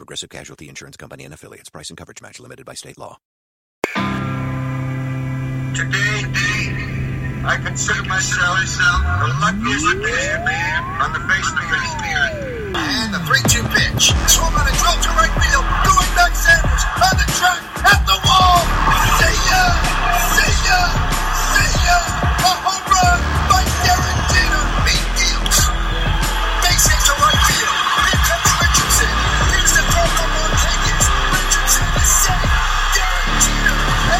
Progressive Casualty Insurance Company and affiliates. Price and coverage match limited by state law. Today, I consider myself the luckiest man on the face of the earth. And the 3-2 pitch. Swung on a drill to right field. Going back Sanders on the track at the wall. See ya! See ya! See ya! A home run by Derek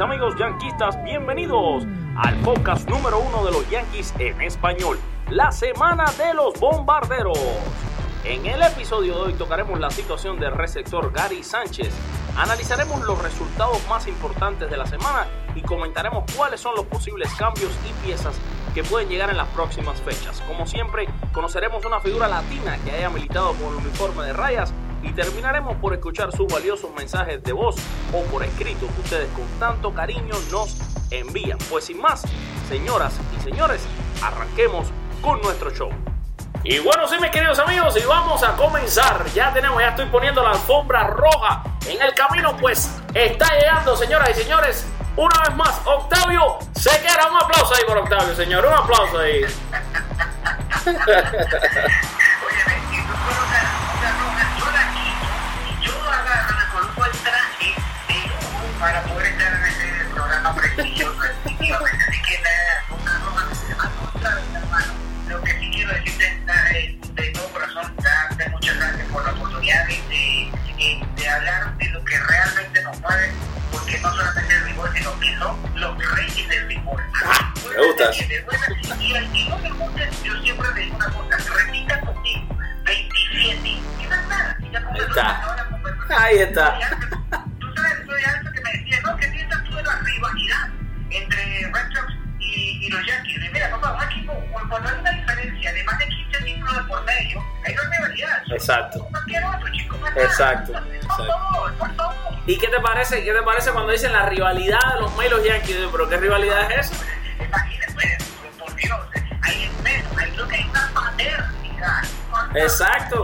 Amigos yanquistas, bienvenidos al podcast número uno de los Yankees en español, la semana de los bombarderos. En el episodio de hoy tocaremos la situación del receptor Gary Sánchez, analizaremos los resultados más importantes de la semana y comentaremos cuáles son los posibles cambios y piezas que pueden llegar en las próximas fechas. Como siempre, conoceremos una figura latina que haya militado con el uniforme de rayas y terminaremos por escuchar sus valiosos mensajes de voz o por escrito que ustedes con tanto cariño nos envían. Pues sin más, señoras y señores, arranquemos con nuestro show. Y bueno, sí, mis queridos amigos, y vamos a comenzar. Ya tenemos, ya estoy poniendo la alfombra roja en el camino, pues está llegando, señoras y señores. Una vez más, Octavio Sequera. Un aplauso ahí por Octavio, señor. Un aplauso ahí. para poder estar en ese programa prestigioso, efectivamente. Así que nada, una roja, hermano, lo que sí quiero decirte de todo corazón, darte muchas gracias por la oportunidad de, de, de hablar de lo que realmente nos mueve, porque no solamente el béisbol, sino que son los reyes del béisbol. me gusta. Y al que no me guste, yo siempre le digo una cosa, repita conmigo, 27, y es nada, y ya eso Está. Ahí está. Exacto. ¿Y qué te parece? ¿Qué te parece cuando dicen la rivalidad de los los Yankees? ¿Pero qué rivalidad es esa? Imagínate, pues, por Dios, hay espeso, hay creo que hay una paternidad. Exacto.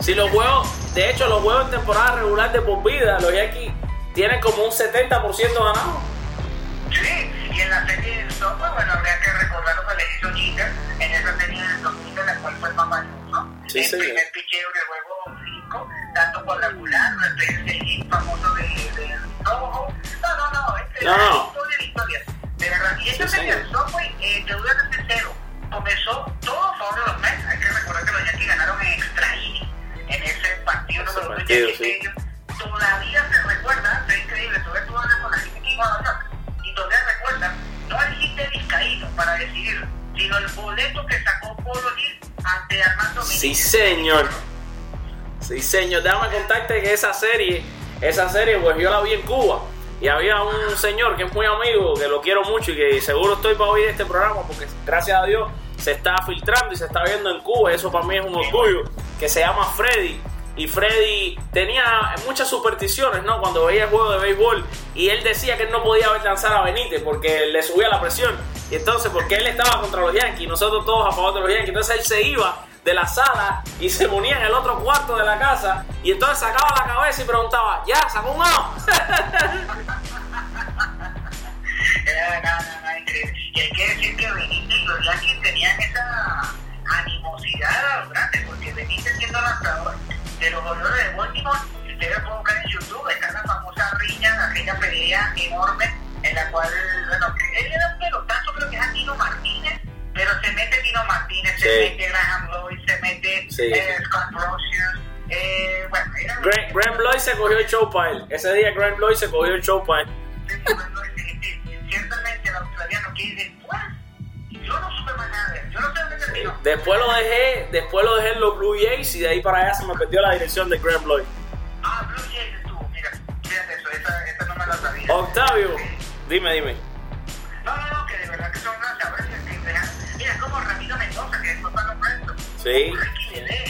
Si los juegos, de hecho, los juegos en temporada regular de por vida, los Yankees tienen como un 70% ganado. Sí, y en la serie del software, bueno, habría que recordar lo que le hizo Jeter en esa serie del 2000, en la cual fue el más valioso. Sí, señor. Sí, señor. Sí, señor. Déjame contarte que esa serie, esa serie, pues yo la vi en Cuba. Y había un señor que es muy amigo, que lo quiero mucho y que seguro estoy para oír este programa porque gracias a Dios se está filtrando y se está viendo en Cuba. Eso para mí es un orgullo. Que se llama Freddy. Y Freddy tenía muchas supersticiones, ¿no? Cuando veía el juego de béisbol. Y él decía que él no podía ver lanzar a Benítez porque le subía la presión. Y entonces, porque él estaba contra los Yankees, nosotros todos a favor de los Yankees. Entonces él se iba de la sala y se ponía en el otro cuarto de la casa. Y entonces sacaba la cabeza y preguntaba, ¿ya? ¿Sacó un increíble. Y hay que decir que Benítez y los Yankees tenían esa, animosidad a los grandes, porque veniste siendo lanzador de los Orioles de Baltimore. Ustedes pueden buscar en YouTube, está la famosa riña, aquella pelea enorme en la cual, bueno, él era un pelotazo, creo que es a Tino Martínez, pero se mete Tino Martínez, se mete Graham Lloyd, se mete Sí. eh, Scott Rosier, eh, bueno, era Graham, Graham Lloyd se cogió el show para él. Ese día Graham Lloyd se cogió el show para él. ciertamente el australiano que después yo no supe más nada de él. Yo no sé dónde terminó. Después lo dejé, después lo dejé en los Blue Jays y de ahí para allá se me perdió la dirección de Graham Lloyd. Ah, Blue Jays estuvo, mira, fíjate eso, esa, esa no me la sabía. Octavio, dime, dime. Sí,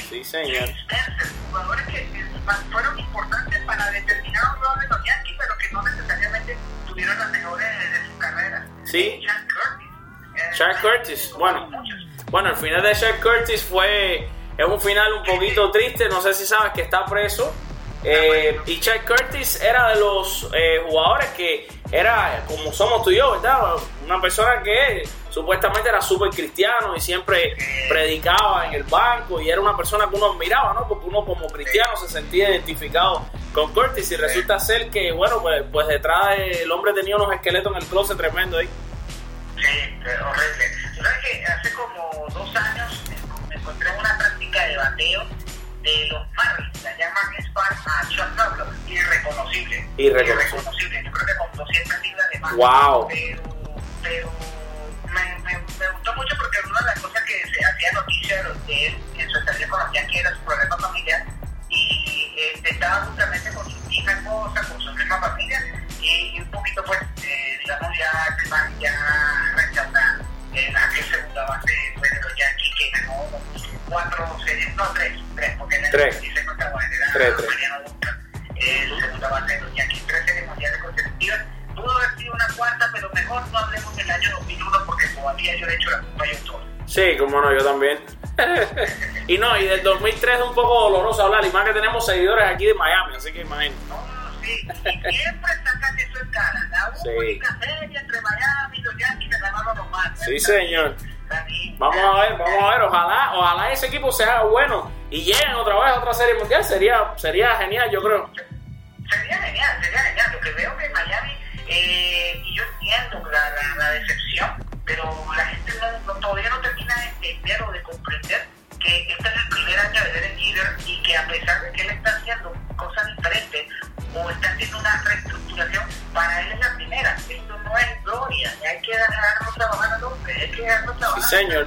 sí, señor. Jugadores que fueron importantes para determinados juegos de los Yankees, pero que no necesariamente tuvieron las mejores de su carrera. Sí. Jack Curtis. eh, Shaq Curtis, bueno. Bueno, el final de Shaq Curtis fue es un final un poquito triste. No sé si sabes que está preso. Eh, y Shaq Curtis era de los eh, jugadores que era como somos tú y yo, ¿verdad? Una persona que supuestamente era súper cristiano y siempre predicaba en el banco y era una persona que uno admiraba, ¿no? Porque uno como cristiano se sentía identificado con Curtis y resulta ser que, bueno, pues, pues detrás del hombre tenía unos esqueletos en el closet tremendo ahí. Sí, eh, horrible. ¿Sabes que hace como dos años me encontré en una práctica de bateo de los Marlins, la llaman Spark a Chuck Pablo, irreconocible. Irreconocible. Yo creo que con 200 libras de más. Wow. Pero, pero me, gustó mucho porque una de las cosas que se hacía noticia de él en su estancia con los Yankees era su problema familiar y este, estaba justamente con su hija esposa, con su Sí, como no, yo también. y no, y del 2003 es un poco doloroso hablar, y más que tenemos seguidores aquí de Miami, así que imagínate. Sí, siempre sacan eso en cara. La Sí. única serie entre Miami y los Yankees se ganaron los más. Sí, señor. Vamos a ver, vamos a ver, ojalá, ojalá ese equipo se haga bueno y lleguen otra vez a otra serie mundial, sería, sería genial, yo creo. Señor.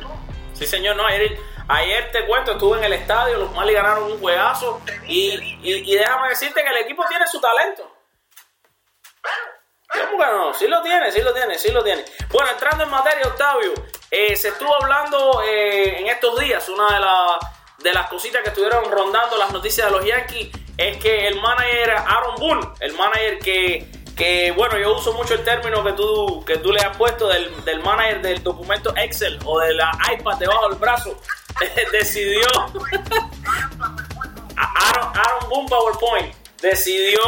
Sí, señor, no, ayer, ayer te cuento, estuve en el estadio, los Mali ganaron un juegazo y, y, déjame decirte que el equipo tiene su talento. ¿Cómo que no? Sí lo tiene, sí lo tiene, sí lo tiene. Bueno, entrando en materia, Octavio, eh, se estuvo hablando eh, en estos días, una de, la- de las cositas que estuvieron rondando las noticias de los Yankees, es que el manager Aaron Boone, el manager que, que bueno, yo uso mucho el término que tú, que tú le has puesto del, del manager del documento Excel o de la iPad debajo del brazo, decidió... Aaron, Aaron Boone PowerPoint decidió,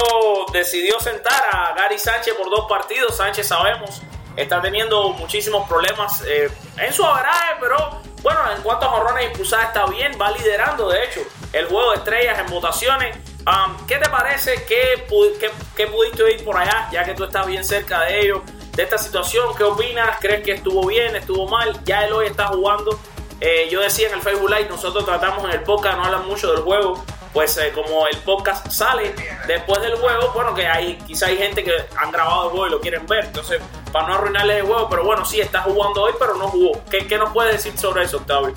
decidió sentar a Gary Sánchez por dos partidos. Sánchez sabemos está teniendo muchísimos problemas eh, en su averaje, pero bueno, en cuanto a jorrones impulsadas está bien, va liderando de hecho el juego de estrellas en votaciones. Um, ¿Qué te parece? ¿Qué, pu- qué, qué pudiste oír por allá, ya que tú estás bien cerca de ellos, de esta situación? ¿Qué opinas? ¿Crees que estuvo bien, estuvo mal? Ya él hoy está jugando. Eh, yo decía en el Facebook Live, nosotros tratamos en el podcast, no hablan mucho del juego, pues eh, como el podcast sale después del juego, bueno, que hay quizá hay gente que han grabado el juego y lo quieren ver, entonces para no arruinarles el juego, pero bueno, sí, está jugando hoy, pero no jugó. ¿Qué, qué nos puedes decir sobre eso, Octavio?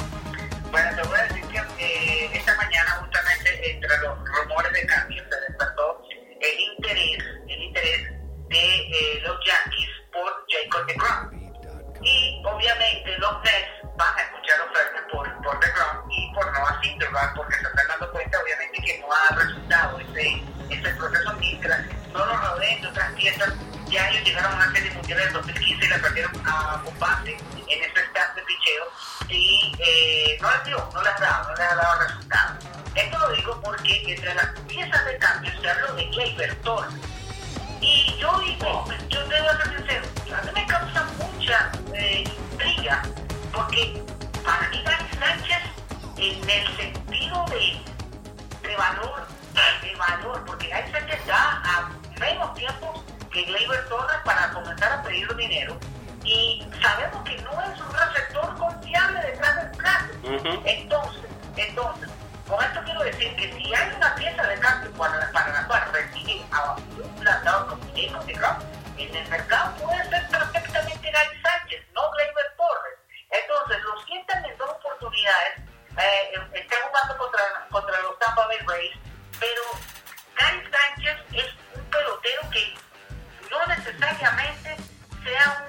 Bueno, te voy a decir entre los rumores de cambio se despertó el interés, el interés de eh, los Yankees por Jacob DeGrom. Y obviamente los Mets van a escuchar ofertas por, por DeGrom y por Noah Syndergaard porque se están dando cuenta obviamente que no ha resultado ese, ese proceso mientras no lo rodeen de otras piezas. Ya ellos llegaron a una serie mundial en el 2015 y la perdieron a combate en ese staff de picheo y eh, no les dio, no les ha dado, no les ha dado resultado. Esto lo digo porque entre las piezas de cambio se habló de Gleyber. Y yo digo, yo debo ser sincero, a mí me causa mucha eh, intriga, porque para mí Dani Sánchez en el sentido de, de valor, de valor, porque Gary Sánchez está a menos tiempo que Gleyber Torres para comenzar a pedir dinero y sabemos que no es un receptor confiable detrás del plato. Ujú. Entonces, entonces, con esto quiero decir que si hay una pieza de cambio para, para la cual recibir a un lanzador como Jacob DeGrom, en el mercado puede ser perfectamente Gary Sánchez, no Gleyber Torres. Entonces, los sientan en dos oportunidades, eh, están jugando contra, contra los Tampa Bay Rays, pero Gary Sánchez es un pelotero que no necesariamente sea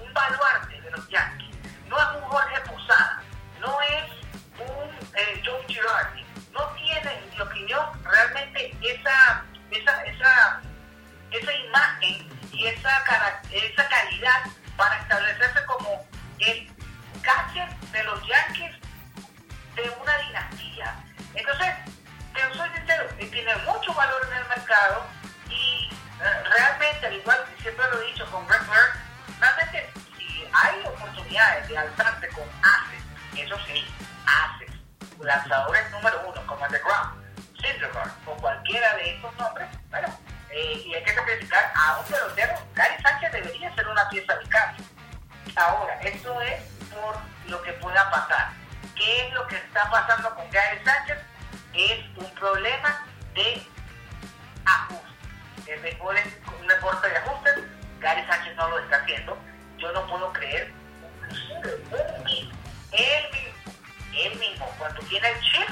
un baluarte de los Yankees. No es un Jorge Posada, no es No tiene, en mi opinión, realmente esa, esa, esa, esa imagen y esa, esa calidad para establecerse como el catcher de los Yankees de una dinastía. Entonces, te soy sincero, eh, tiene mucho valor en el mercado y eh, realmente, al igual que siempre lo he dicho con Bird, realmente si hay oportunidades de alzarse con ases, eso sí, lanzadores número uno como el de Grom, Syndergaard o cualquiera de estos nombres, bueno, eh, y hay que sacrificar a un pelotero, Gary Sánchez debería ser una pieza de cambio. Ahora, esto es por lo que pueda pasar. ¿Qué es lo que está pasando con Gary Sánchez? Es un problema de ajuste. El béisbol es un deporte de ajustes. Gary Sánchez no lo está haciendo. Yo no puedo creer. Cuando tiene el chip,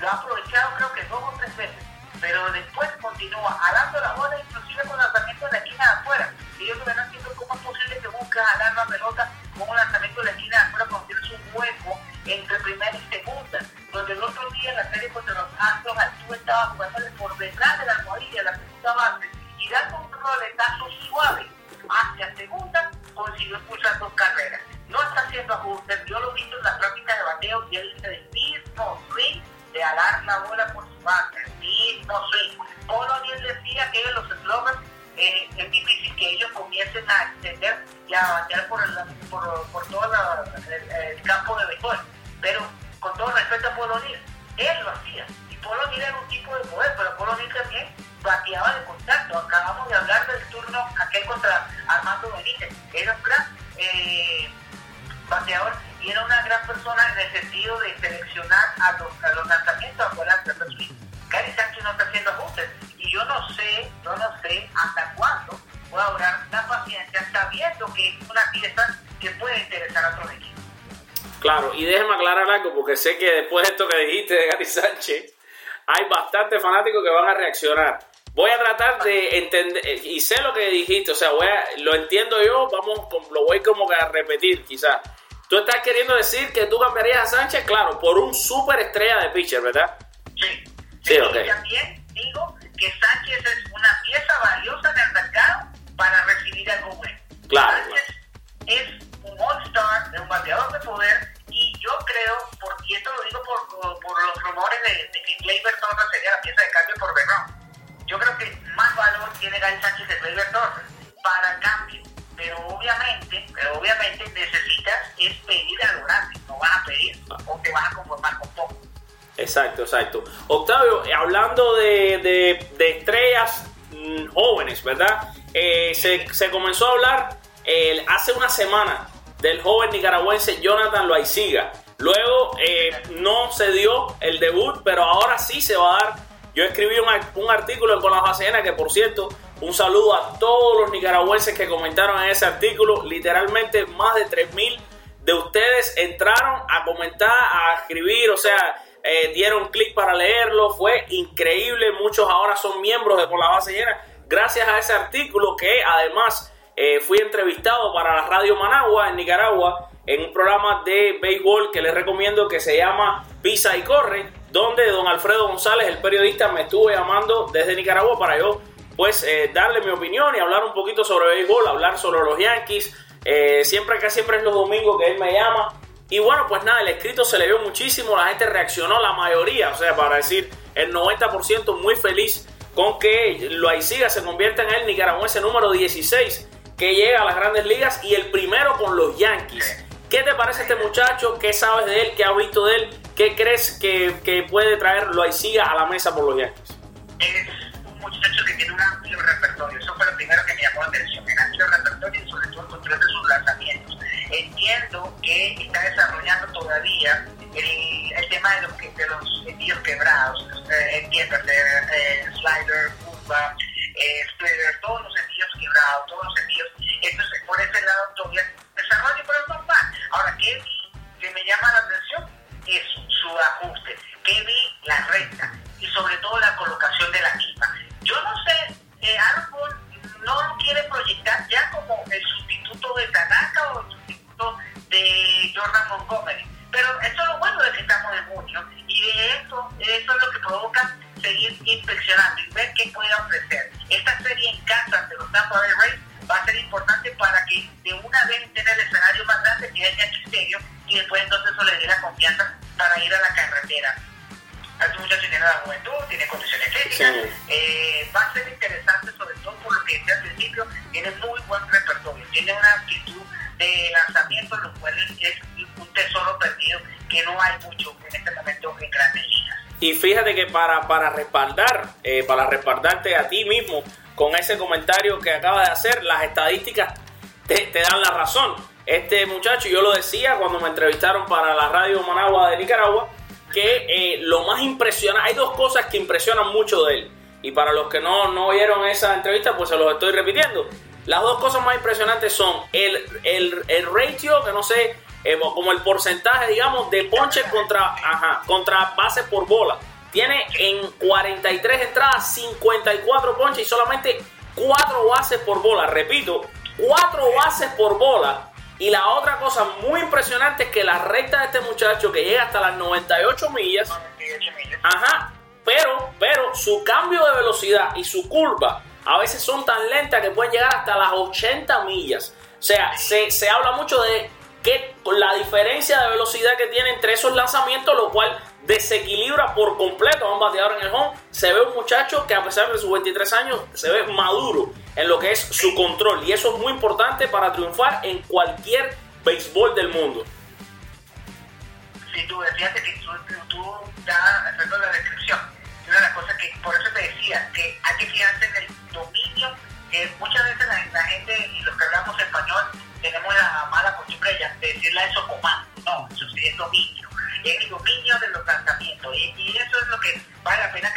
lo ha aprovechado creo que dos o tres veces. Pero después continúa jalando la bola, inclusive con lanzamiento de la esquina de afuera. Y yo no entiendo cómo es posible que busque jalar la pelota con un lanzamiento de la esquina de afuera cuando tienes un hueco entre primera y segunda. Donde el otro día en la serie contra los Astros, Altuve estaba jugándole por detrás de la almohadilla, la segunda base, y dando un roletazo suave hacia segunda, consiguió expulsar dos carreras. No está haciendo ajustes, yo lo he visto en las prácticas de bateo y él mismo swing de alar la bola por su base, el mismo swing. Polo O'Neill decía que los sluggers eh, es difícil que ellos comiencen a extender y a batear por, el, por, todo el, campo de béisbol. Pero con todo respeto a Polo él lo hacía. Y Polo O'Neill era un tipo de poder, pero Polo O'Neill también bateaba de contacto. Acabamos de hablar del turno aquel contra Armando Benítez. Era un gran eh, bateador y era una gran persona en el sentido de Claro, y déjeme aclarar algo, porque sé que después de esto que dijiste de Gary Sánchez, hay bastantes fanáticos que van a reaccionar. Voy a tratar de entender, y sé lo que dijiste, o sea, voy a- lo entiendo yo, vamos, lo voy como que a repetir quizás. Tú estás queriendo decir que tú cambiarías a Sánchez, claro, por un super estrella de pitcher, ¿verdad? Sí. Sí, Y ok. también digo que Sánchez es una pieza valiosa en el mercado para recibir algo bueno. Claro, Sánchez es un all-star, un bateador de poder y creo, por, y esto lo digo por, por- los rumores de, de que Gleyber Torres sería la pieza de cambio por Berrón. Yo creo que más valor tiene Gary Sánchez de Gleyber Torres para cambio. Pero obviamente, pero obviamente necesitas es pedir a lo grande, no vas a pedir o te vas a conformar con poco. Exacto, exacto. Octavio, eh, hablando de, de- de estrellas mm, jóvenes, ¿verdad? Eh, se, se comenzó a hablar eh, hace una semana del joven nicaragüense Jonathan Loaiziga. Luego eh, no se dio el debut, pero ahora sí se va a dar. Yo escribí un, un artículo en Con la Bacena que, por cierto, un saludo a todos los nicaragüenses que comentaron en ese artículo. Literalmente más de 3.000 de ustedes entraron a comentar, a escribir, o sea, eh, dieron clic para leerlo, fue increíble, muchos ahora son miembros de Con la Base Llena, gracias a ese artículo que además eh, fui entrevistado para la Radio Managua en Nicaragua en un programa de béisbol que les recomiendo que se llama Pisa y Corre, donde don Alfredo González, el periodista, me estuvo llamando desde Nicaragua para yo pues eh, darle mi opinión y hablar un poquito sobre béisbol, hablar sobre los Yankees, eh, siempre que siempre es los domingos que él me llama. Y bueno, pues nada, el escrito se le vio muchísimo, la gente reaccionó, la mayoría, o sea, para decir el 90% muy feliz con que Loaiziga se convierta en el nicaragüense número 16 que llega a las grandes ligas y el primero con los Yankees. ¿Qué te parece este muchacho? ¿Qué sabes de él? ¿Qué has visto de él? ¿Qué crees que, que puede traer Loaiziga a la mesa por los Yankees? Es un muchacho que tiene un amplio repertorio. Eso fue lo primero que me llamó la atención. Un amplio repertorio y sobre todo el control de sus lanzamientos. Entiendo que está desarrollando todavía el, el tema de los, de los envíos quebrados. Eh, entiendo, de, eh, slider, curva, eh, todos los envíos quebrados, todos los envíos. Entonces, por ese lado todavía desarrollo. Ahora, ¿qué vi que me llama la atención? Es su ajuste. ¿Qué vi? La recta y sobre todo la colocación de la misma. Yo no sé, eh, Boone no lo quiere proyectar ya como el sustituto de Tanaka o el sustituto de Jordan Montgomery. Pero eso es lo bueno de que estamos en junio y de eso, eso es lo que provoca seguir inspeccionando y ver qué puede ofrecer. Esta serie en casa ante los Tampa Bay Rays va a ser importante para que de una vez estén en el escenario más grande que es Yankee Stadium y después entonces eso le dé la confianza para ir a la carretera. Este muchacho tiene la juventud, tiene condiciones físicas, Sí. eh, va a ser interesante sobre todo por lo que decía al principio, tiene muy buen repertorio, tiene una actitud de lanzamiento, lo cual es un tesoro perdido que no hay mucho en este momento en grandes ligas. Y fíjate que para, para respaldar, eh, para respaldarte a ti mismo con ese comentario que acaba de hacer, las estadísticas te, dan la razón. Este muchacho, yo lo decía cuando me entrevistaron para la radio Managua de Nicaragua, que eh, lo más impresionante, hay dos cosas que impresionan mucho de él. Y para los que no, no oyeron esa entrevista, pues se los estoy repitiendo. Las dos cosas más impresionantes son el, el, el ratio, que no sé, eh, como el porcentaje, digamos, de ponches contra, ajá, contra bases por bola. Tiene en 43 entradas 54 ponches y solamente 4 bases por bola. Repito, 4 bases por bola. Y la otra cosa muy impresionante es que la recta de este muchacho que llega hasta las 98 millas, 98 millas. Ajá, pero, pero su cambio de velocidad y su curva a veces son tan lentas que pueden llegar hasta las 80 millas. O sea, se, se habla mucho de que la diferencia de velocidad que tiene entre esos lanzamientos, lo cual desequilibra por completo a un bateador en el home. Se ve un muchacho que a pesar de sus 23 años se ve maduro en lo que es su control y eso es muy importante para triunfar en cualquier béisbol del mundo. Sin duda, fíjate que tú, tú, tú ya haciendo la descripción, una de las cosas que, por eso te decía, que hay que fijarse en el dominio, que muchas veces la, gente y los que hablamos español tenemos la mala costumbre de decirle eso comando, no, eso sí es dominio, el dominio de los lanzamientos, y, y eso es lo que vale la pena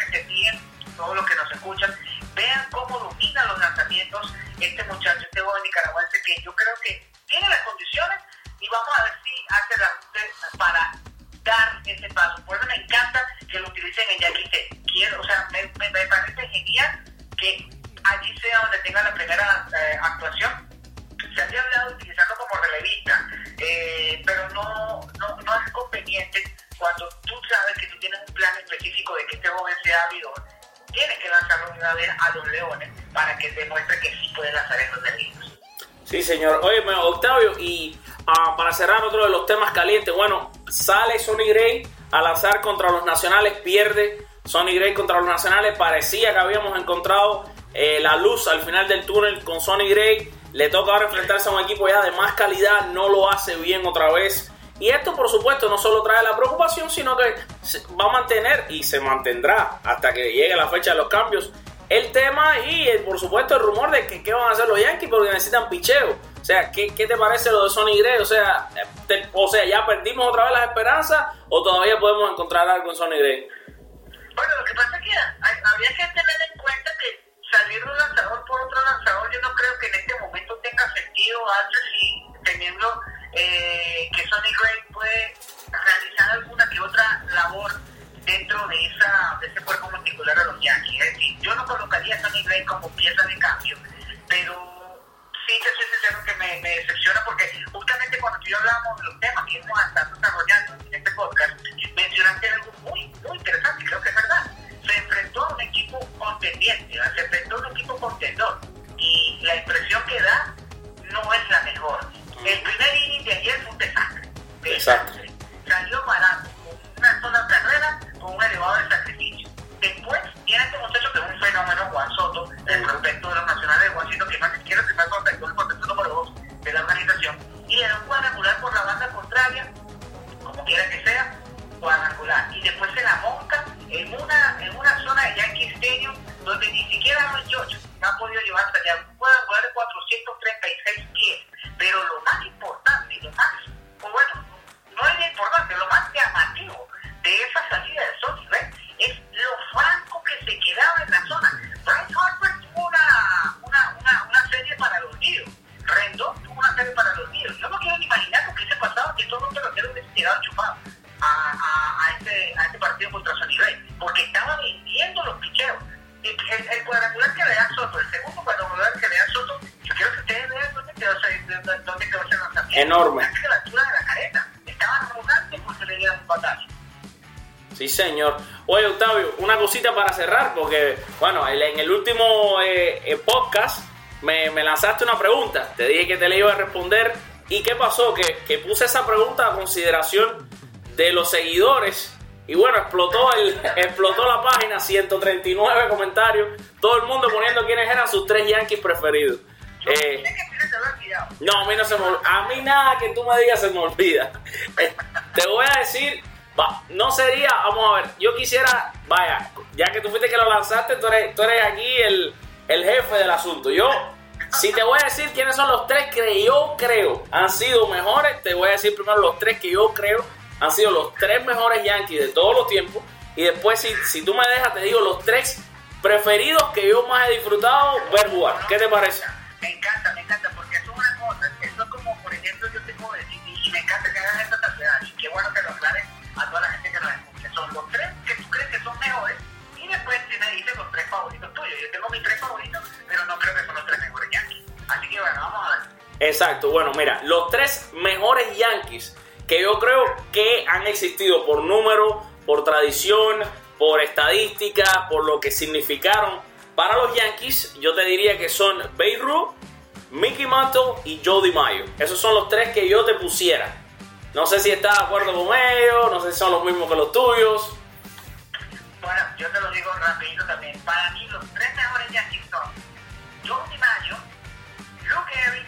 cerrar otro de los temas calientes, bueno, sale Sonny Gray a lanzar contra los nacionales, pierde Sonny Gray contra los nacionales, parecía que habíamos encontrado eh, la luz al final del túnel con Sonny Gray, le toca ahora enfrentarse a un equipo ya de más calidad, no lo hace bien otra vez. Y esto, por supuesto, no solo trae la preocupación, sino que va a mantener y se mantendrá hasta que llegue la fecha de los cambios el tema y, eh, por supuesto, el rumor de que qué van a hacer los Yankees porque necesitan picheo. O sea, ¿qué, qué te parece lo de Sonny Gray? O sea, o sea, ¿ya perdimos otra vez las esperanzas o todavía podemos encontrar algo en Sonny Gray? Bueno, lo que pasa es que hay- habría que tener en cuenta que salir un lanzador por otro lanzador, yo no creo que en este momento tenga sentido, antes sí, teniendo eh, que Sonny Gray puede realizar alguna que otra labor dentro de esa de ese cuerpo muscular de los Yankees. Es decir, yo no colocaría a Sonny Gray como pieza de cambio, pero sí te soy sincero que me, me decepciona porque justamente cuando tú y yo hablábamos de los temas que hemos estado desarrollando en este podcast, mencionaste algo muy, muy interesante, creo que es verdad. Se enfrentó a un equipo contendiente, se enfrentó a un equipo contendor y la impresión que da no es la mejor. El primer inning de ayer fue un desastre. Desastre. Enorme. Casi a la altura de la careta. Estaba rodando porque le dieron un batazo. Sí, señor. Oye, Octavio, una cosita para cerrar, porque, bueno, en el último eh, eh, podcast me, me lanzaste una pregunta. Te dije que te la iba a responder. ¿Y qué pasó? Que, que puse esa pregunta a consideración de los seguidores. Y bueno, explotó, el, explotó la página, 139 comentarios. Todo el mundo poniendo quiénes eran sus tres Yankees preferidos. Eh, no, a mí no se me A mí nada que tú me digas se me olvida. Te voy a decir, va, no sería, vamos a ver, yo quisiera, vaya, ya que tú fuiste que lo lanzaste, tú eres, tú eres aquí el, el jefe del asunto. Yo, si te voy a decir quiénes son los tres que yo creo han sido mejores, te voy a decir primero los tres que yo creo han sido los tres mejores Yankees de todos los tiempos. Y después, si, si tú me dejas, te digo los tres preferidos que yo más he disfrutado ver jugar. ¿Qué te parece? Me encanta, me encanta, encanta que hagan esta salvedad, y qué bueno que lo aclaren a toda la gente que nos escucha. Son los tres que tú crees que son mejores, y después si me dicen los tres favoritos tuyos. Yo tengo mis tres favoritos, pero no creo que son los tres mejores Yankees. Así que bueno, vamos a ver. Exacto, bueno, mira, los tres mejores Yankees que yo creo que han existido por número, por tradición, por estadística, por lo que significaron para los Yankees, yo te diría que son Babe Ruth, Mickey Mantle y Joe DiMaggio. Esos son los tres que yo te pusiera. No sé si estás de acuerdo con ellos, no sé si son los mismos que los tuyos. Bueno, yo te lo digo rapidito también. Para mí, los tres mejores Yankees son Joe DiMaggio, Luke Gehrig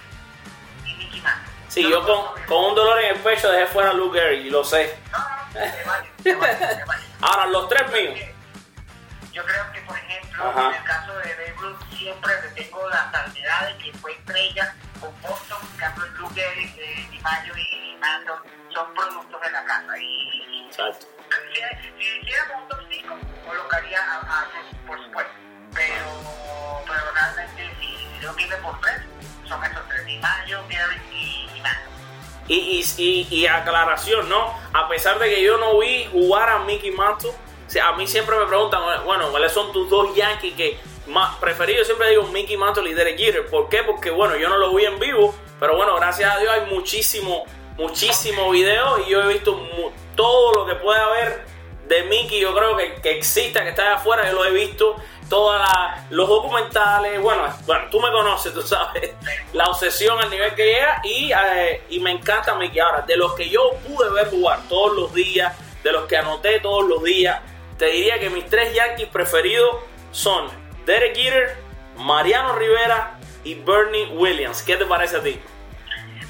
y Mickey Mantle. Sí, yo con, con un dolor en el pecho dejé fuera a Luke Gehrig, lo sé. No, no, no, te vale, te vale, te vale. Ahora, los tres míos. Yo creo que, por ejemplo, Ajá. en el caso de Babe Ruth, siempre le tengo la salvedad de que fue estrella con Boston, Luke Gehrig, eh, DiMaggio y Mantle son productos de la casa. Y, Exacto. si, si hiciéramos un top 5, colocaría a, por supuesto. Pero, pero realmente, si, yo pide por tres, son esos tres: DiMaggio, Gehrig y, y Mantle. Y, y, y, y aclaración, ¿no? A pesar de que yo no vi jugar a Mickey Mantle, a mí siempre me preguntan, bueno, ¿cuáles son tus dos Yankees que más preferidos? Siempre digo Mickey Mantle y Derek Jeter. ¿Por qué? Porque, bueno, yo no lo vi en vivo, pero bueno, gracias a Dios hay muchísimo, muchísimo video y yo he visto todo lo que puede haber de Mickey, yo creo que, que exista, que está allá afuera, yo lo he visto, todos los documentales, bueno, bueno, tú me conoces, tú sabes, la obsesión al nivel que llega y, eh, y me encanta Mickey. Ahora, de los que yo pude ver jugar todos los días, de los que anoté todos los días, te diría que mis tres Yankees preferidos son Derek Jeter, Mariano Rivera y Bernie Williams. ¿Qué te parece a ti?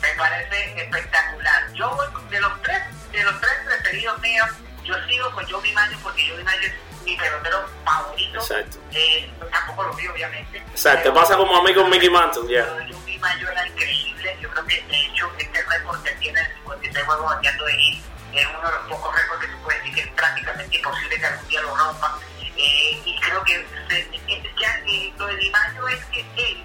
me parece espectacular. Yo de los tres, de los tres preferidos míos, yo sigo con Joe DiMaggio porque Joe DiMaggio es mi pelotero favorito. Exacto. Eh, tampoco lo vi obviamente. Exacto, pasa como a mí con Mickey Mantle, ya. Pero Joe DiMaggio era increíble. Yo creo que de hecho este récord que tiene el 56 juegos bateando de es uno de los pocos récords que se puede decir que es prácticamente imposible que algún día lo rompa. Eh, y creo que se- eh, ya, eh, lo de DiMaggio es que él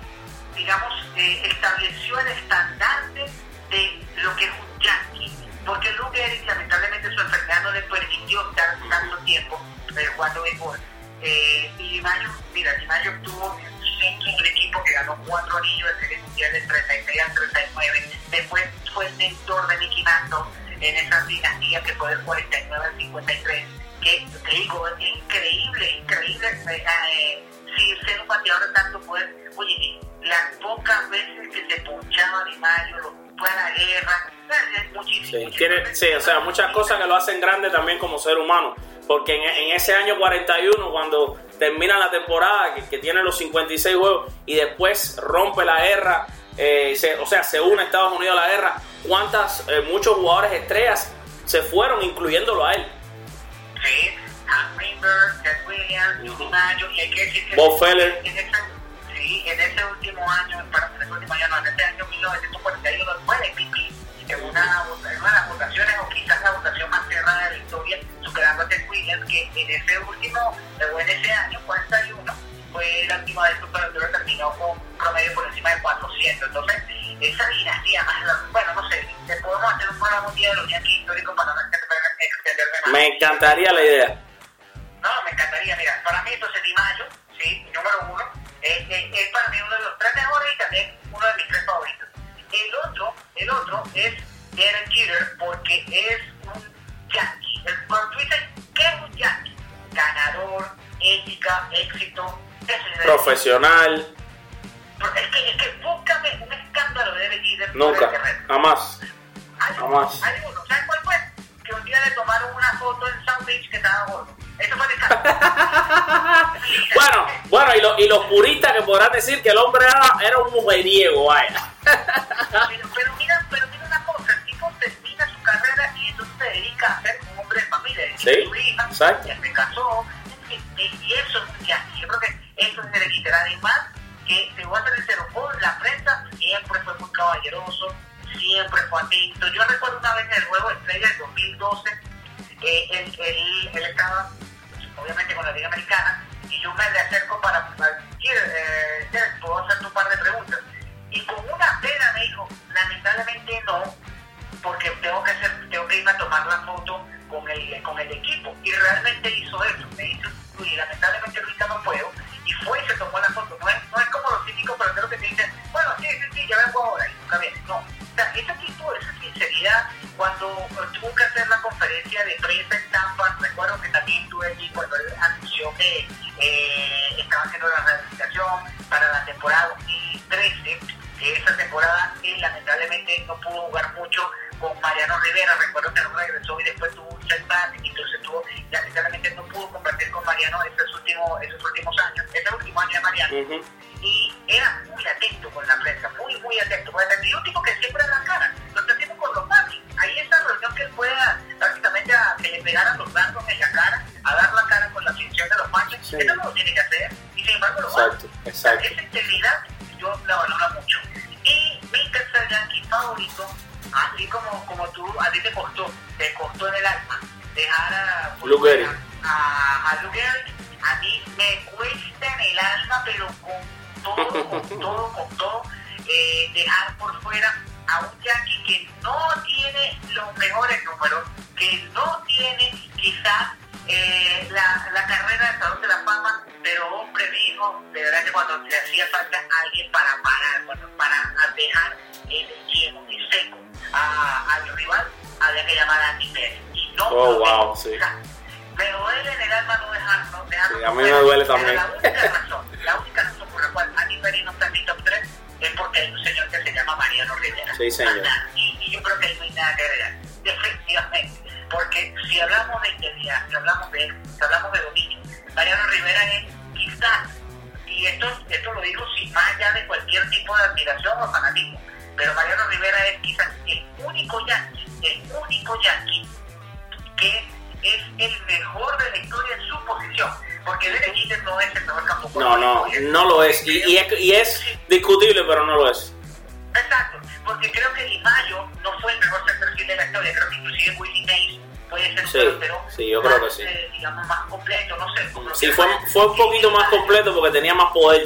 digamos, eh, estableció el estandarte de lo que es un yankee. Porque Luke Gehrig, lamentablemente, su enfermedad no le permitió estar tanto tiempo eh, jugando béisbol. Eh, y Dimaggio, mira, Dimaggio obtuvo centro en un equipo que ganó cuatro anillos de serie mundial del 36 al 39. Después fue el mentor de Mickey Mantle en esa dinastía que fue del 49 al 53. Que te digo, es increíble, increíble. eh, eh, si ser un bateador de tanto poder, oye, las pocas veces que se ponchaba Di Maggio, lo fue a la guerra, eh, muchísimo. Sí, tiene, sí, o sea, muchas cosas que lo hacen grande también como ser humano. Porque en, en ese año 41, cuando termina la temporada, que, que tiene los 56 juegos y después rompe la guerra, eh, se- o sea, se une Estados Unidos a la guerra, ¿cuántas, eh, muchos jugadores estrellas se fueron, incluyéndolo a él? Bieber, Ted Williams, Johnny Mayo, y hay que decir que Bob Feller. en ese, sí, en ese último año, para en ese último año, no, en ese año 1941 fue de pipí en una, en una de las votaciones, o quizás la votación más cerrada de la historia, superando a Ted Williams, que en ese último, o en ese año, 41, fue la última vez que un terminó con un promedio por encima de 400. Entonces, esa dinastía más, la- bueno, no sé, te podemos hacer un programa un día de los Yankees históricos para no extenderme más. Me encantaría la idea. No, me encantaría, mira, para mí entonces Di Mayo, sí, número uno, es, es- es para mí uno de los tres mejores y también uno de mis tres favoritos. El otro, el otro es Derek Jeter porque es un yankee. Cuando tú dices, ¿qué es un yankee? Ganador, ética, éxito, Profesional. Es que, es que búscame un escándalo de de Nunca. carrera. Jamás. Jamás. hay uno. ¿Sabes cuál fue? Que un día le tomaron una foto en South Beach que estaba gordo. Eso fue el escándalo. Bueno, bueno, y, lo- y los puristas que podrán decir que el hombre era, era un mujeriego, vaya. Pero, pero mira, pero mira una cosa, el tipo termina su carrera y entonces se dedica a ser un hombre de familia, Sí, su hija, exacto. ya se casó, eso es de quitar. Además, que te voy a ser sincero, con la prensa siempre fue muy caballeroso, siempre fue atento. Yo recuerdo una vez en el juego estrella del 2012, eh, él, estaba obviamente con la Liga Americana, y yo me le acerco para, eh, puedo hacerte un par de preguntas. Y con una pena me dijo, lamentablemente no, porque tengo que hacer, tengo que irme a tomar la foto con el, con el equipo. Y realmente hizo eso, me dijo, y lamentablemente ahorita no puedo, fue y se tomó la foto. No es, no es como los típicos peloteros que te dicen, bueno, sí, sí, sí, ya vengo ahora, y nunca viene. No, o sea, ese tipo, esa sinceridad, cuando tuvo que hacer la conferencia de prensa en Tampa, recuerdo que también estuve allí cuando él anunció que eh, estaba haciendo la rehabilitación para la temporada 2013, que esa temporada él lamentablemente no pudo jugar mucho con Mariano Rivera, recuerdo que no regresó y después tuvo un setback, y entonces tuvo, lamentablemente no pudo compartir con Mariano esos últimos, esos últimos años, ese último año de Mariano y era muy atento con la prensa, muy, muy atento. Pues el un tipo que siempre da la cara, lo haciendo con los Marlins. Ahí esa reunión que él fue a, prácticamente a que le pegaran los blancos en la cara, a dar la cara con la afición de los Sí. eso no lo tiene que mejor de la historia en su posición. Porque Derek Jeter no es el mejor campo No, no, no lo es. Y, y es. y es discutible, pero no lo es. Exacto, porque creo que Di Mayo no fue el mejor center field de la historia, creo que inclusive Willie Mays puede ser un Sí, pelotero sí, yo creo más, que sí. eh, digamos, más completo, no sé. como Sí, fue, un poquito más completo porque tenía más poder.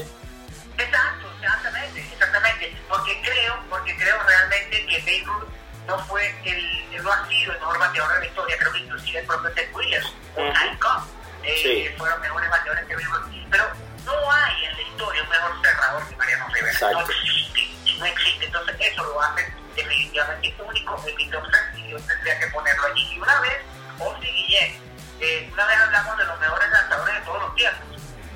Exacto, exactamente, exactamente, porque creo, porque creo realmente que Babe no fue el, el- no ha sido el mejor bateador de la historia, creo que inclusive el propio Ted Williams o. Ty Cobb eh, Sí. fueron mejores bateadores que Ruth, pero no hay en la historia un mejor cerrador que Mariano Rivera, Exacto. no existe, no existe, entonces eso lo hace definitivamente único en mi top 3 y yo tendría que ponerlo allí. Y una vez, Ozzy Guillén, eh, una vez hablamos de los mejores lanzadores de todos los tiempos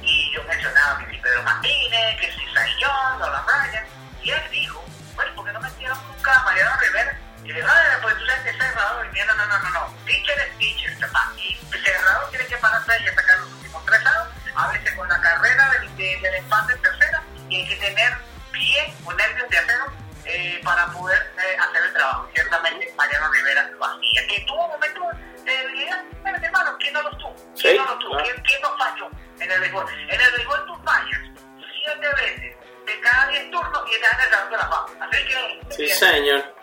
y yo mencionaba que si Pedro Martínez, que si Sayón, Nolan Bryan, y él dijo, bueno, ¿por qué no metieron nunca a Mariano Rivera? Y digo, ah, pues tú sabes que es cerrado. Y no, no, no, no, no. Teacher es teacher, papá. Y cerrado tiene que pararse y sacar los últimos tres años, a veces con la carrera del, del, del empate en tercera, y hay que tener pie o nervios de acero eh, para poder eh, hacer el trabajo. Ciertamente Mariano Rivera lo hacía. Que tuvo momentos de debilidad, pero hermano, ¿quién no los tuvo? ¿Quién sí, no los tuvo? ¿Quién, ¿Quién, no falló en el béisbol? En el béisbol tú fallas siete veces de cada diez turnos y te han ganando la fama. Así que... Sí, señor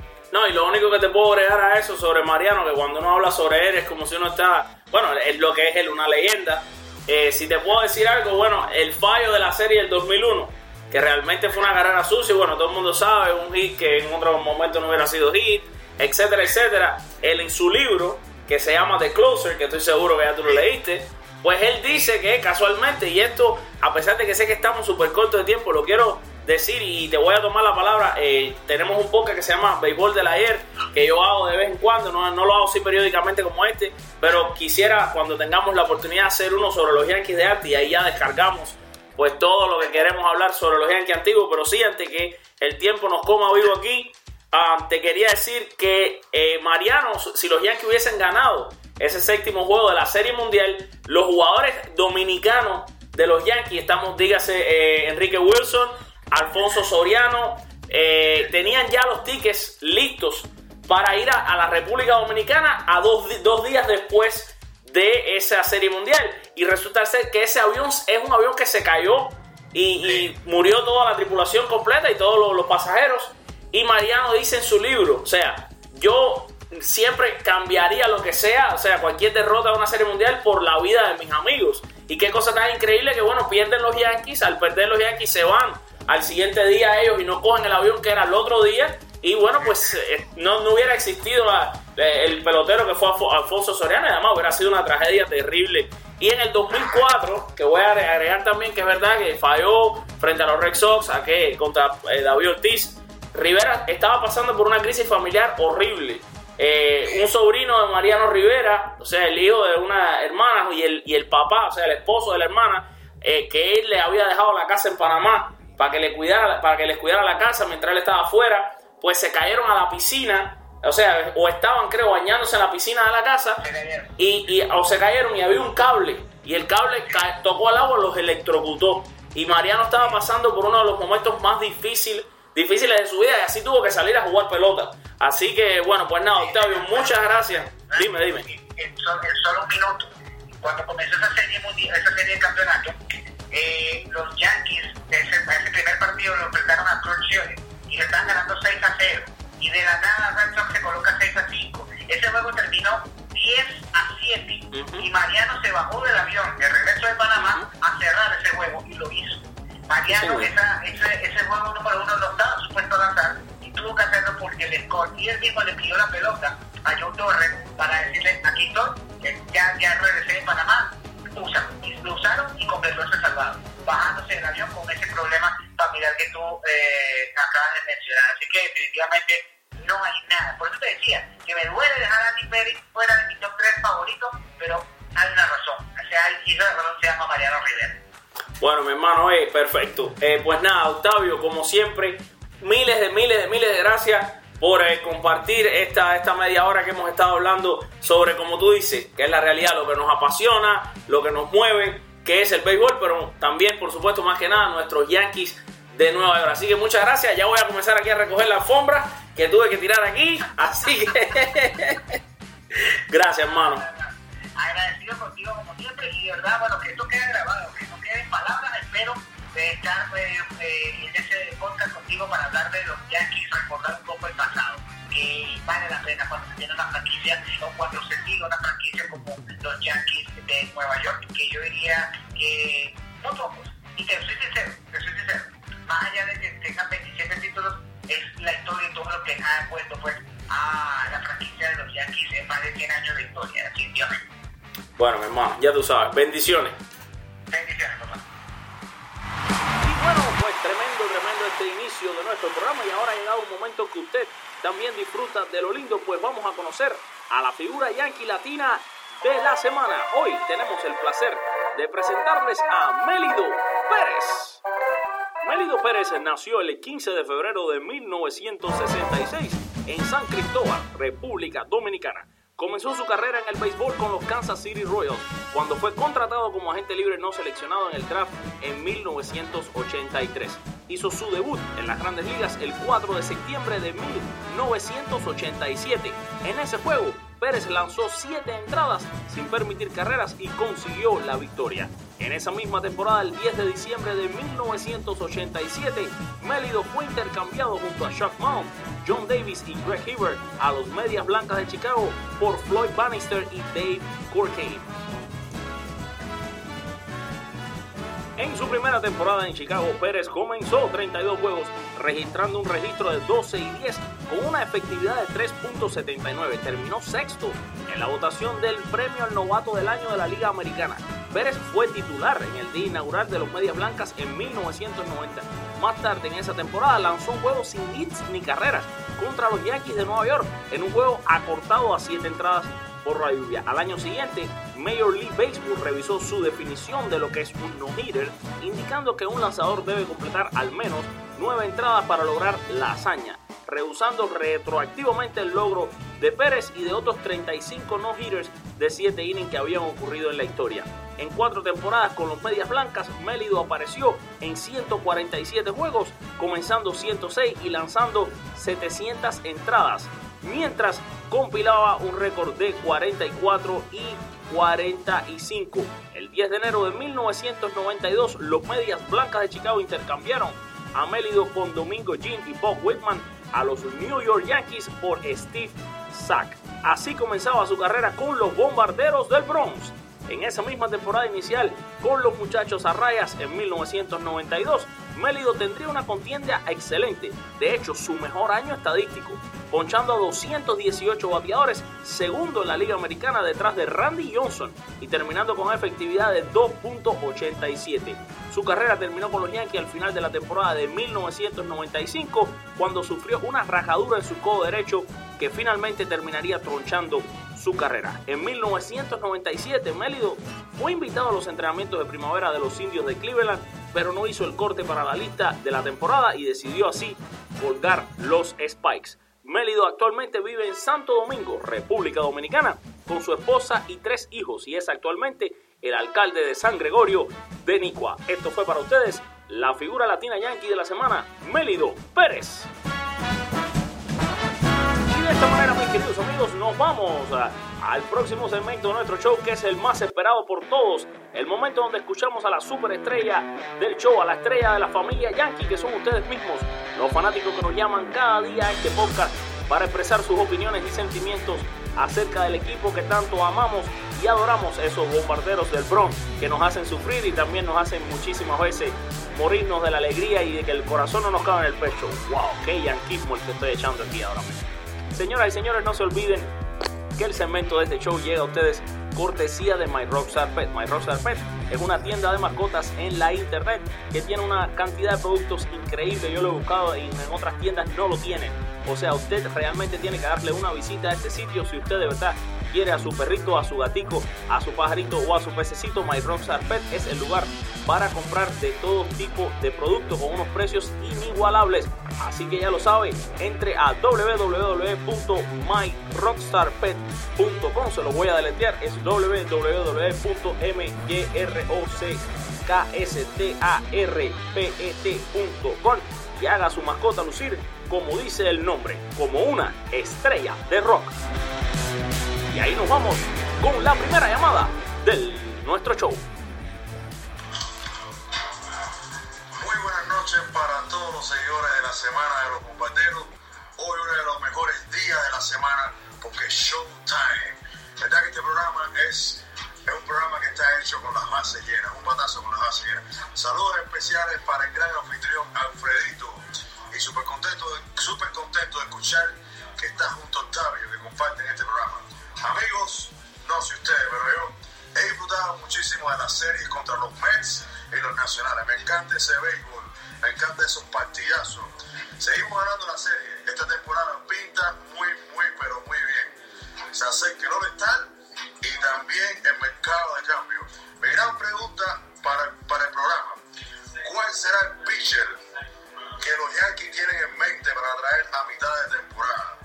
eso sobre Mariano, que cuando uno habla sobre él es como si uno está, bueno, es lo que es él, una leyenda. Eh, si te puedo decir algo, bueno, el fallo de la serie del 2001, que realmente fue una carrera sucia, y bueno, todo el mundo sabe, un hit que en otro momento no hubiera sido hit, etcétera, etcétera. Él en su libro, que se llama The Closer, que estoy seguro que ya tú lo leíste, pues él dice que casualmente, y esto, a pesar de que sé que estamos súper cortos de tiempo, lo quiero decir y te voy a tomar la palabra. Eh, tenemos un podcast que se llama Béisbol del Ayer, que yo hago de vez en cuando, no, no, lo hago así periódicamente como este, pero quisiera cuando tengamos la oportunidad de hacer uno sobre los Yankees de arte y ahí ya descargamos pues todo lo que queremos hablar sobre los Yankees antiguos, pero sí, antes que el tiempo nos coma vivo aquí, ah, te quería decir que eh, Mariano, si los Yankees hubiesen ganado ese séptimo juego de la Serie Mundial, los jugadores dominicanos de los Yankees, estamos, dígase, eh, Enrique Wilson, Alfonso Soriano, eh, tenían ya los tickets listos para ir a, la República Dominicana a dos, días después de esa serie mundial. Y resulta ser que ese avión es un avión que se cayó y, murió toda la tripulación completa y todos los, pasajeros. Y Mariano dice en su libro, o sea, yo siempre cambiaría lo que sea, o sea, cualquier derrota de una serie mundial por la vida de mis amigos. Y qué cosa tan increíble que, bueno, pierden los Yankees, al perder los Yankees se van al siguiente día ellos y no cogen el avión que era el otro día. Y bueno, pues eh, no, no, hubiera existido el pelotero que fue Alfonso Soriano y además hubiera sido una tragedia terrible. Y en el 2004, que voy a agregar también que es verdad que falló frente a los Red Sox, a que contra eh, David Ortiz, Rivera estaba pasando por una crisis familiar horrible. Eh, un sobrino de Mariano Rivera, o sea, el hijo de una hermana y el, y el papá, o sea, el esposo de la hermana, que él le había dejado la casa en Panamá para que le cuidara, para que les cuidara la casa mientras él estaba afuera, pues se cayeron a la piscina, o sea, o estaban creo bañándose en la piscina de la casa y, o se cayeron y había un cable y el cable tocó al agua, los electrocutó y Mariano estaba pasando por uno de los momentos más difíciles difíciles de su vida y así tuvo que salir a jugar pelota. Así que bueno, pues nada, Octavio, muchas gracias. Dime, dime. En solo un minuto, cuando comenzó esa serie, esa serie de campeonato, eh, los Yankees, ese, ese primer partido lo enfrentaron a Cruz y le están ganando 6 a 0. Y de la nada Red Sox se coloca 6 a 5. Ese juego terminó 10 a 7. Y Mariano se bajó del avión de regreso de Panamá a cerrar ese juego y lo hizo. Mariano, esa, ese, ese juego número uno no estaba supuesto a lanzar y tuvo que hacerlo porque el score y él mismo le pidió la pelota a Joe Torres para decirle aquí estoy, ya, ya regresé de Panamá, lo usaron y completó salvado, bajándose del avión con ese problema familiar que tú eh, acabas de mencionar. Así que definitivamente no hay nada. Por eso te decía que me duele dejar a Andy fuera de mi top 3 favorito, pero hay una razón. O sea, y esa razón se llama Mariano Rivera. Bueno, mi hermano, eh, perfecto. Eh, pues nada, Octavio, como siempre, miles de miles de miles de gracias por eh, compartir esta, esta media hora que hemos estado hablando sobre, como tú dices, que es la realidad, lo que nos apasiona, lo que nos mueve, que es el béisbol, pero también, por supuesto, más que nada, nuestros Yankees de Nueva York. Así que muchas gracias. Ya voy a comenzar aquí a recoger la alfombra que tuve que tirar aquí. Así que gracias, hermano. Agradecido contigo como siempre y de verdad, bueno, que esto quede grabado, que no quede en palabras, espero de estar eh, eh, en ese podcast contigo para hablar de los Yankees, recordar un poco el pasado, que vale la pena cuando se tiene una franquicia o cuando se sigue una franquicia como los Yankees de Nueva York, que yo diría que no pocos, y que soy sincero, que soy sincero, más allá de que tengan 27 títulos, es la historia y todo lo que ha puesto pues a la franquicia de los Yankees en más de 100 años de historia, definitivamente. Bueno, mi hermano, ya tú sabes. Bendiciones, nuestro programa y ahora ha llegado un momento que usted también disfruta de lo lindo, pues vamos a conocer a la figura yankee latina de la semana. Hoy tenemos el placer de presentarles a Melido Pérez. Melido Pérez nació el 15 de febrero de 1966 en San Cristóbal, República Dominicana. Comenzó su carrera en el béisbol con los Kansas City Royals cuando fue contratado como agente libre no seleccionado en el draft en 1983. Hizo su debut en las grandes ligas el 4 de septiembre de 1987. En ese juego, Pérez lanzó 7 entradas sin permitir carreras y consiguió la victoria. En esa misma temporada, el 10 de diciembre de 1987, Melido fue intercambiado junto a Chuck Mount John Davis y Greg Hibbert a los Medias Blancas de Chicago por Floyd Bannister y Dave Corkane. En su primera temporada en Chicago, Pérez comenzó 32 juegos, registrando un registro de 12 y 10 con una efectividad de 3.79. Terminó sexto en la votación del premio al novato del año de la Liga Americana. Pérez fue titular en el día inaugural de los Medias Blancas en 1990. Más tarde en esa temporada lanzó un juego sin hits ni carreras contra los Yankees de Nueva York en un juego acortado a 7 entradas por la lluvia. Al año siguiente, Major League Baseball revisó su definición de lo que es un no-hitter, indicando que un lanzador debe completar al menos 9 entradas para lograr la hazaña, rehusando retroactivamente el logro de Pérez y de otros 35 no-hitters de 7 innings que habían ocurrido en la historia. En cuatro temporadas con los Medias Blancas, Mélido apareció en 147 juegos, comenzando 106 y lanzando 700 entradas, mientras compilaba un récord de 44 y 45. El 10 de enero de 1992, los Medias Blancas de Chicago intercambiaron a Mélido con Domingo Jean y Bob Whitman a los New York Yankees por Steve Sack. Así comenzaba su carrera con los Bombarderos del Bronx. En esa misma temporada inicial con los muchachos a rayas en 1992, Mélido tendría una contienda excelente, de hecho su mejor año estadístico, ponchando a 218 bateadores, segundo en la Liga Americana detrás de Randy Johnson y terminando con efectividad de 2.87. Su carrera terminó con los Yankees al final de la temporada de 1995 cuando sufrió una rajadura en su codo derecho que finalmente terminaría tronchando su carrera. En 1997, Mélido fue invitado a los entrenamientos de primavera de los indios de Cleveland, pero no hizo el corte para la lista de la temporada y decidió así colgar los Spikes. Mélido actualmente vive en Santo Domingo, República Dominicana, con su esposa y tres hijos y es actualmente el alcalde de San Gregorio de Nicua. Esto fue para ustedes la figura latina yankee de la semana, Mélido Pérez. Y de esta manera, mis queridos amigos, nos vamos a- al próximo segmento de nuestro show, que es el más esperado por todos. El momento donde escuchamos a la superestrella del show, a la estrella de la familia Yankee, que son ustedes mismos, los fanáticos que nos llaman cada día a este podcast para expresar sus opiniones y sentimientos acerca del equipo que tanto amamos y adoramos, esos bombarderos del Bronx que nos hacen sufrir y también nos hacen muchísimas veces morirnos de la alegría y de que el corazón no nos cabe en el pecho. ¡Wow! ¡Qué yanquismo el que estoy echando aquí ahora mismo! Señoras y señores, no se olviden que el segmento de este show llega a ustedes cortesía de My Rockstar Pet. My Rockstar Pet es una tienda de mascotas en la internet que tiene una cantidad de productos increíble. Yo lo he buscado y en otras tiendas no lo tienen. O sea, usted realmente tiene que darle una visita a este sitio si usted de verdad quiere a su perrito, a su gatico, a su pajarito o a su pececito. My Rockstar Pet es el lugar para comprar de todo tipo de productos con unos precios inigualables. Así que ya lo sabe, entre a www.myrockstarpet.com. Se lo voy a deletrear, es www.myrockstarpet.com y haga su mascota lucir, como dice el nombre, como una estrella de rock. Y ahí nos vamos con la primera llamada de nuestro show. Muy buenas noches para todos los seguidores de la Semana de los Bombarderos. Hoy uno de los mejores días de la semana porque es Showtime. ¿Verdad que este programa es, es un programa que está hecho con las bases llenas, un batazo con las bases llenas? Saludos especiales para el gran anfitrión Alfredito y súper contento, súper contento de escuchar que está junto a Octavio, que comparten este programa. Amigos, no sé ustedes, pero yo he disfrutado muchísimo de las series contra los Mets y los Nacionales. Me encanta ese béisbol, me encantan esos partidazos. Seguimos ganando la serie. Esta temporada pinta muy, muy, pero muy bien. Se acerca el All-Star y también el mercado de cambio. Mi gran pregunta para, para el programa, ¿cuál será el pitcher que los Yankees tienen en mente para traer a mitad de temporada?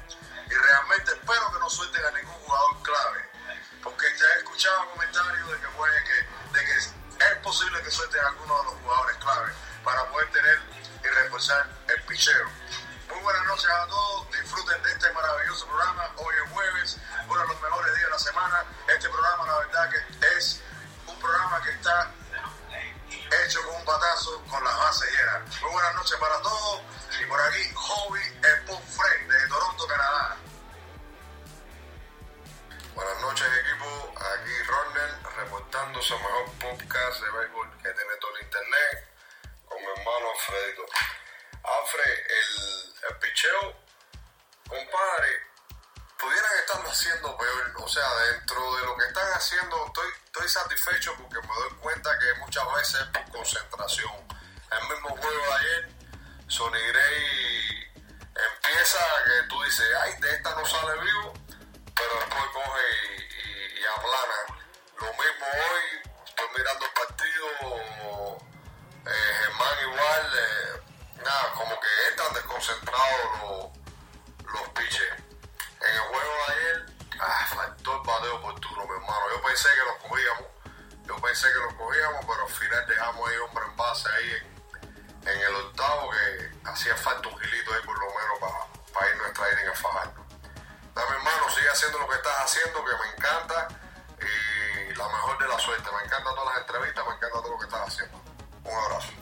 Y realmente espero que no suelten a ningún jugador clave, porque ya he escuchado comentarios de que, puede que, de que es posible que suelten a algunos de los jugadores clave para poder tener y reforzar hacía falta un gilito ahí por lo menos para ir nuestra inning a fajarnos. Dame hermano, sigue haciendo lo que estás haciendo, que me encanta. Y la mejor de la suerte. Me encantan todas las entrevistas, me encanta todo lo que estás haciendo. Un abrazo.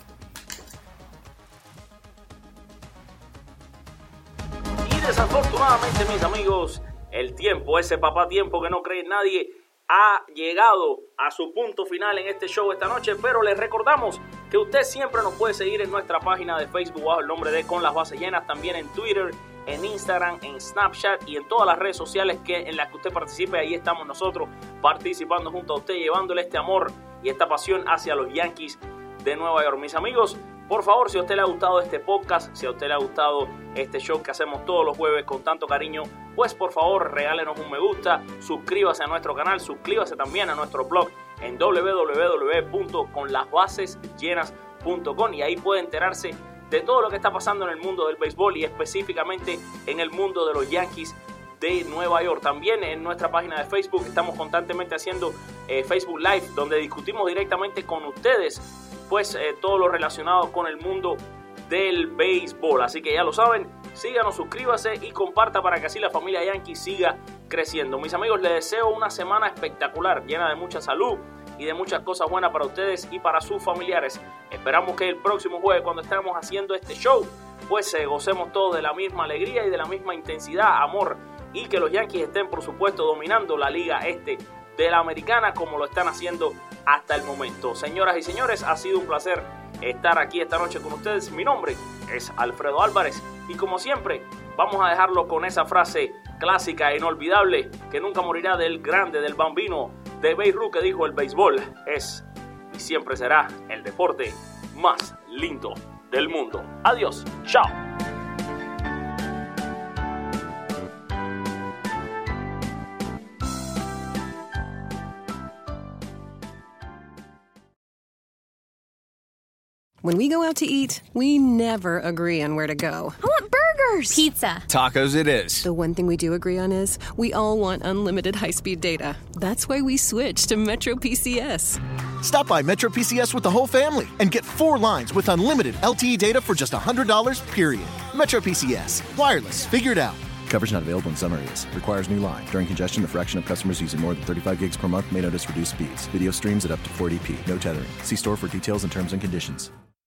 Y desafortunadamente, mis amigos, el tiempo, ese papá tiempo que no cree en nadie, ha llegado a su punto final en este show esta noche, pero les recordamos que usted siempre nos puede seguir en nuestra página de Facebook bajo el nombre de Con las Bases Llenas, también en Twitter, en Instagram, en Snapchat y en todas las redes sociales que, en las que usted participe. Ahí estamos nosotros participando junto a usted, llevándole este amor y esta pasión hacia los Yankees de Nueva York. Mis amigos, por favor, si a usted le ha gustado este podcast, si a usted le ha gustado este show que hacemos todos los jueves con tanto cariño, pues por favor regálenos un me gusta, suscríbase a nuestro canal, suscríbase también a nuestro blog en www.conlasbasesllenas.com y ahí puede enterarse de todo lo que está pasando en el mundo del béisbol y específicamente en el mundo de los Yankees de Nueva York. También en nuestra página de Facebook estamos constantemente haciendo eh, Facebook Live donde discutimos directamente con ustedes pues eh, todo lo relacionado con el mundo del béisbol. Así que ya lo saben, síganos, suscríbase y comparta para que así la familia Yankee siga creciendo. Mis amigos, les deseo una semana espectacular, llena de mucha salud y de muchas cosas buenas para ustedes y para sus familiares. Esperamos que el próximo jueves, cuando estemos haciendo este show, pues eh, gocemos todos de la misma alegría y de la misma intensidad, amor y que los Yankees estén, por supuesto, dominando la liga este de la americana como lo están haciendo hasta el momento. Señoras y señores, ha sido un placer estar aquí esta noche con ustedes. Mi nombre es Alfredo Álvarez y como siempre vamos a dejarlo con esa frase clásica e inolvidable que nunca morirá del grande, del bambino, de Beirut que dijo el béisbol es y siempre será el deporte más lindo del mundo. Adiós, chao. When we go out to eat, we never agree on where to go. I want burgers. Pizza. Tacos it is. The one thing we do agree on is we all want unlimited high speed data. That's why we switched to Metro PCS. Stop by Metro PCS with the whole family and get four lines with unlimited LTE data for just $100, period. Metro PCS. Wireless. Figured out. Coverage not available in some areas. Requires new line. During congestion, the fraction of customers using more than 35 gigs per month may notice reduced speeds. Video streams at up to 480p. No tethering. See store for details and terms and conditions.